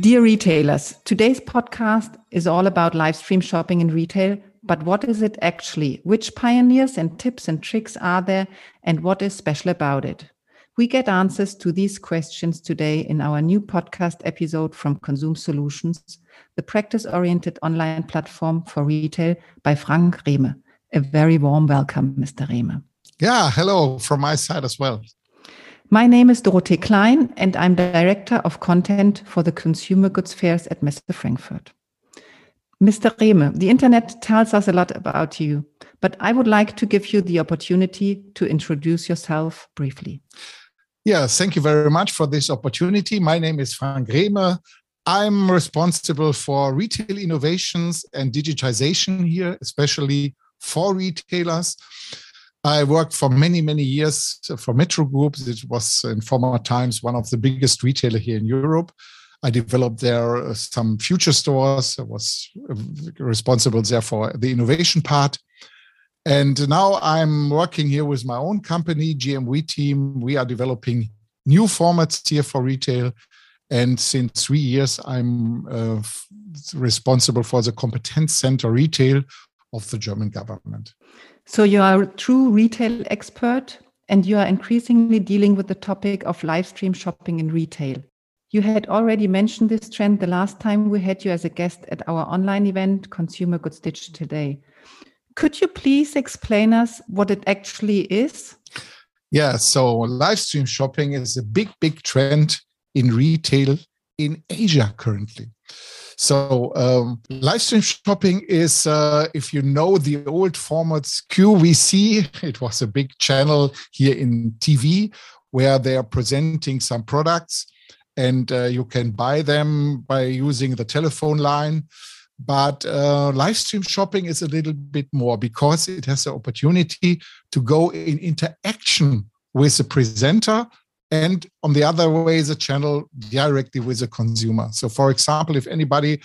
Dear retailers, today's podcast is all about live stream shopping in retail. But what is it actually? Which pioneers and tips and tricks are there? And what is special about it? We get answers to these questions today in our new podcast episode from Conzoom Solutions, the practice oriented online platform for retail by Frank Rehme. A very warm welcome, Mr. Rehme. Yeah, hello from my side as well. My name is Dorothee Klein, and I'm Director of Content for the Consumer Goods Fairs at Messe Frankfurt. Mr. Rehme, the internet tells us a lot about you, but I would like to give you the opportunity to introduce yourself briefly. Yeah, thank you very much for this opportunity. My name is Frank Rehme. I'm responsible for retail innovations and digitization here, especially for retailers. I worked for many, many years for Metro Group. It was in former times one of the biggest retailer here in Europe. I developed there uh, some future stores. I was uh, responsible there for the innovation part. And now I'm working here with my own company, GMV Team. We are developing new formats here for retail. And since three years, I'm uh, responsible for the competence center retail of the German government. So you are a true retail expert and you are increasingly dealing with the topic of live stream shopping in retail. You had already mentioned this trend the last time we had you as a guest at our online event, Consumer Goods Digital Day. Could you please explain us what it actually is? Yeah, so live stream shopping is a big, big trend in retail in Asia currently. So um, live stream shopping is, uh, if you know the old formats QVC, it was a big channel here in TV where they are presenting some products and uh, you can buy them by using the telephone line. But uh, live stream shopping is a little bit more because it has the opportunity to go in interaction with the presenter and on the other way the channel directly with the consumer so for example if anybody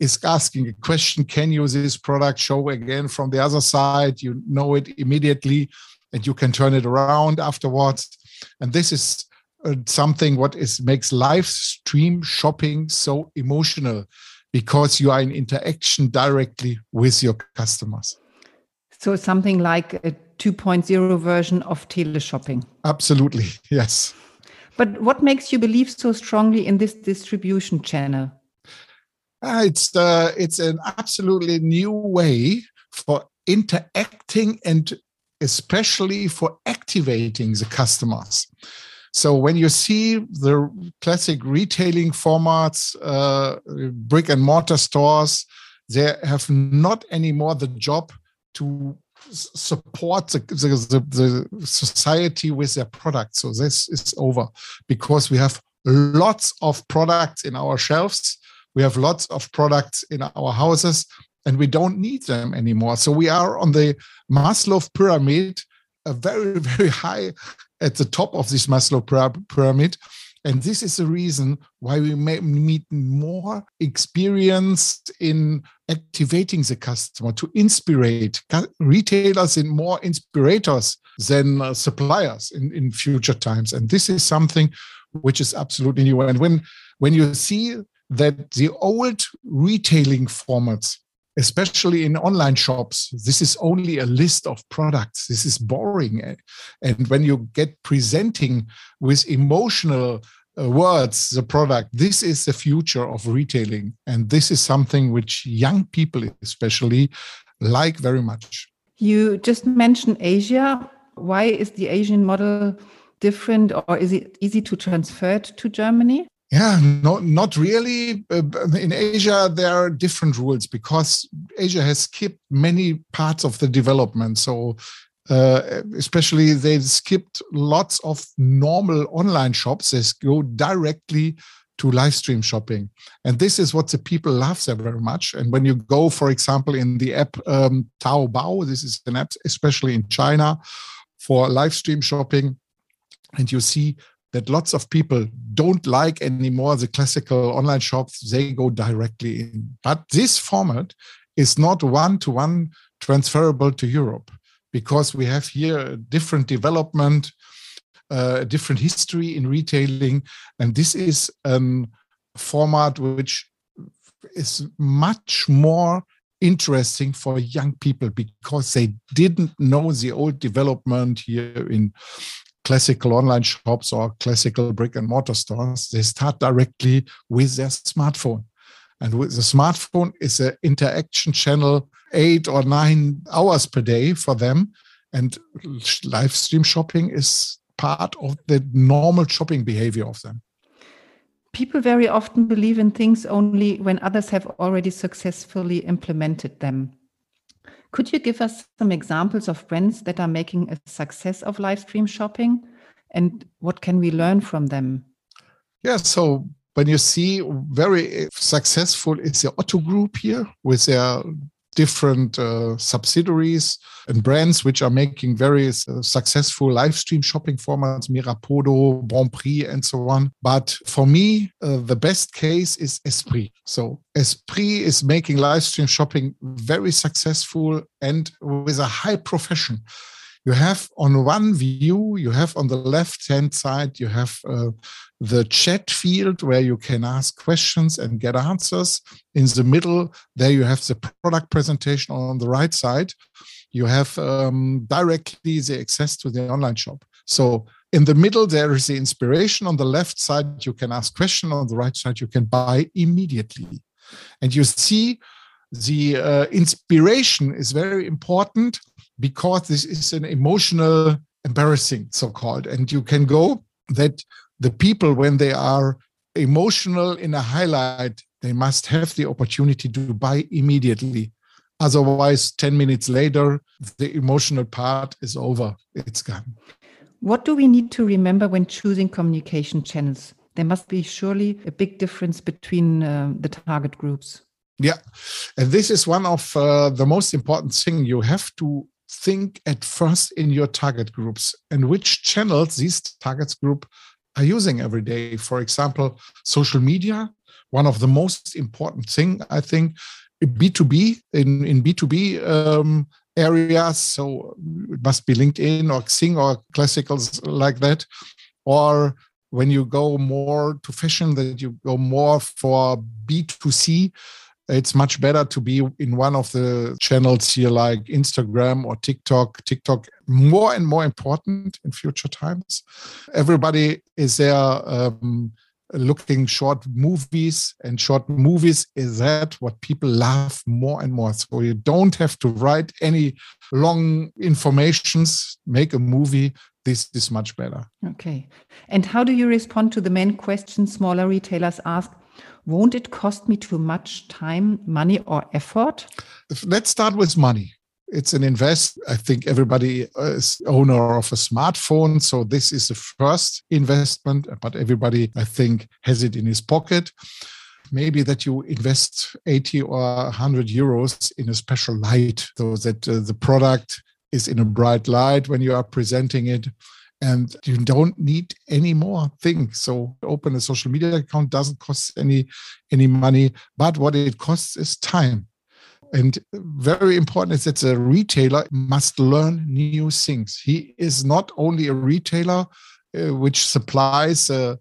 is asking a question can you this product show again from the other side you know it immediately and you can turn it around afterwards and this is uh, something what is makes live stream shopping so emotional because you are in interaction directly with your customers. So something like a 2.0 version of teleshopping. Absolutely, yes. But what makes you believe so strongly in this distribution channel? Uh, it's uh, it's an absolutely new way for interacting and especially for activating the customers. So when you see the classic retailing formats, uh, brick and mortar stores, they have not anymore the job to support the, the, the, society with their products. So this is over because we have lots of products in our shelves. We have lots of products in our houses and we don't need them anymore. So we are on the Maslow pyramid, a very, very high at the top of this Maslow pyramid. And this is the reason why we may need more experience in activating the customer to inspire retailers in more inspirators than uh, suppliers in, in future times. And this is something which is absolutely new. And when when you see that the old retailing formats especially in online shops, this is only a list of products. This is boring. And when you get presenting with emotional uh, words the product, this is the future of retailing. And this is something which young people, especially, like very much. You just mentioned Asia. Why is the Asian model different, or is it easy to transfer it to Germany? Yeah, not not really. Uh, in Asia, there are different rules because Asia has skipped many parts of the development. So, uh, especially they skipped lots of normal online shops. They go directly to live stream shopping, and this is what the people love there very much. And when you go, for example, in the app um, Taobao, this is an app especially in China for live stream shopping, and you see that lots of people don't like anymore the classical online shops they go directly in but this format is not one to one transferable to europe because we have here a different development, uh, a different history in retailing. And this is a format which is much more interesting for young people because they didn't know the old development here in classical online shops or classical brick and mortar stores. They start directly with their smartphone. And with the smartphone is an interaction channel eight or nine hours per day for them. And live stream shopping is part of the normal shopping behavior of them. People very often believe in things only when others have already successfully implemented them. Could you give us some examples of brands that are making a success of live stream shopping? And what can we learn from them? Yeah, so when you see very eh, successful is the Otto Group here with their different uh, subsidiaries and brands which are making various uh, successful live stream shopping formats, Mirapodo, Bon Prix, and so on. But for me, uh, the best case is Esprit. So Esprit is making live stream shopping very successful and with a high profession you have on one view, you have on the left hand side, you have uh, the chat field where you can ask questions and get answers. In the middle, there you have the product presentation. On the right side, you have um, directly the access to the online shop. So in the middle, there is the inspiration. On the left side, you can ask question. On the right side, you can buy immediately. And you see the uh, inspiration is very important because this is an emotional embarrassing so-called. And you can go that the people when they are emotional in a highlight they must have the opportunity to buy immediately. Otherwise 10 minutes later the emotional part is over. It's gone. What do we need to remember when choosing communication channels? There must be surely a big difference between uh, the target groups. Yeah. And this is one of uh, the most important thing. You have to think at first in your target groups and which channels these targets group are using every day. For example, social media, one of the most important thing I think B2B in, in B2B um, areas. So it must be LinkedIn or Xing or classicals like that. Or when you go more to fashion, that you go more for B2C, it's much better to be in one of the channels here like Instagram or TikTok. TikTok more and more important in future times. Everybody is there um, looking short movies and short movies is that what people love more and more. So you don't have to write any long informations, make a movie. This is much better. Okay. And how do you respond to the main question smaller retailers ask? Won't it cost me too much time, money, or effort? Let's start with money. It's an invest. I think everybody is owner of a smartphone. So this is the first investment, but everybody, I think, has it in his pocket. Maybe that you invest 80 or 100 euros in a special light so that uh, the product is in a bright light when you are presenting it and you don't need any more things. So open a social media account doesn't cost any any money but what it costs is time. And very important is that the retailer must learn new things. He is not only a retailer uh, which supplies uh,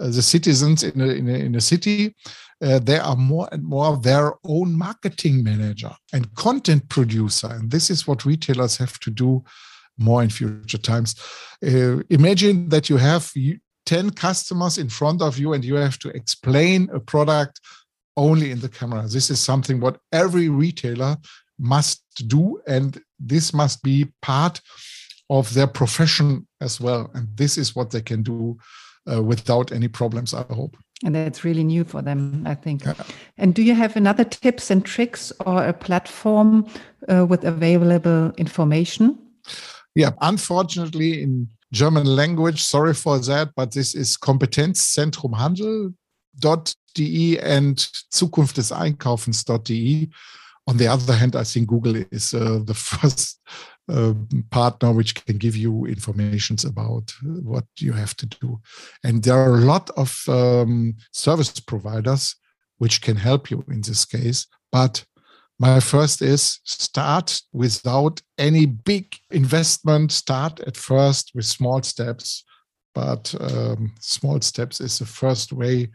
uh, the citizens in a, in a, in a city uh, they are more and more their own marketing manager and content producer. And this is what retailers have to do more in future times. Uh, imagine that you have 10 customers in front of you and you have to explain a product only in the camera. This is something what every retailer must do, and this must be part of their profession as well. And this is what they can do uh, without any problems, I hope. And that's really new for them, I think. Yeah. And do you have another tips and tricks or a platform uh, with available information? Yeah, unfortunately, in German language, sorry for that, but this is Kompetenzzentrum and Zukunft des. On the other hand, I think Google is uh, the first uh, partner which can give you informations about what you have to do. And there are a lot of um, service providers which can help you in this case, but my first is start without any big investment. Start at first with small steps, but um, small steps is the first way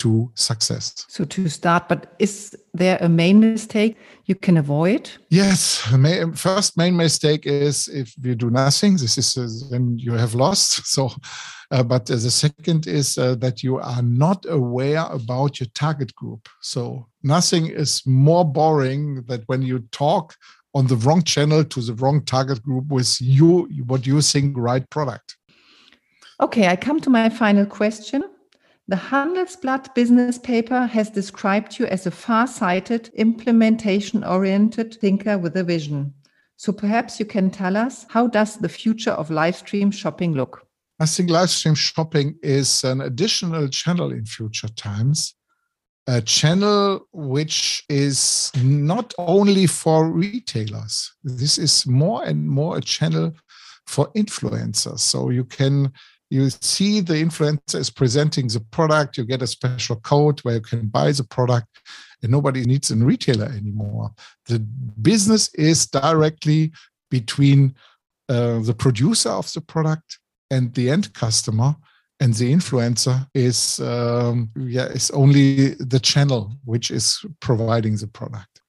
to success. So to start, but is there a main mistake you can avoid? Yes, first main mistake is if you do nothing. This is uh, then you have lost. So, uh, but uh, the second is uh, that you are not aware about your target group. So nothing is more boring that when you talk on the wrong channel to the wrong target group with you what you think right product. Okay, I come to my final question. The Handelsblatt business paper has described you as a far-sighted, implementation-oriented thinker with a vision. So perhaps you can tell us how does the future of live stream shopping look? I think live stream shopping is an additional channel in future times, a channel which is not only for retailers. This is more and more a channel for influencers. So you can you see the influencer is presenting the product you get a special code where you can buy the product and nobody needs a retailer anymore. The business is directly between uh, the producer of the product and the end customer and the influencer is um, yeah is only the channel which is providing the product.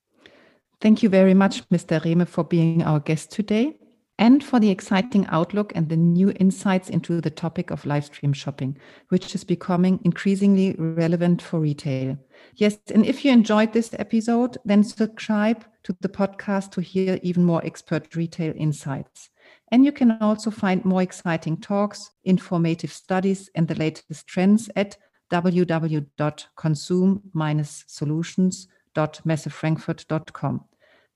Thank you very much mr rehme for being our guest today and for the exciting outlook and the new insights into the topic of live stream shopping, which is becoming increasingly relevant for retail. Yes, and if you enjoyed this episode, then subscribe to the podcast to hear even more expert retail insights. And you can also find more exciting talks, informative studies, and the latest trends at www.consume-solutions.messefrankfurt.com.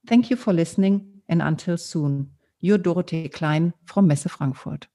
Thank you for listening and until soon. Your Dorothee Klein from Messe Frankfurt.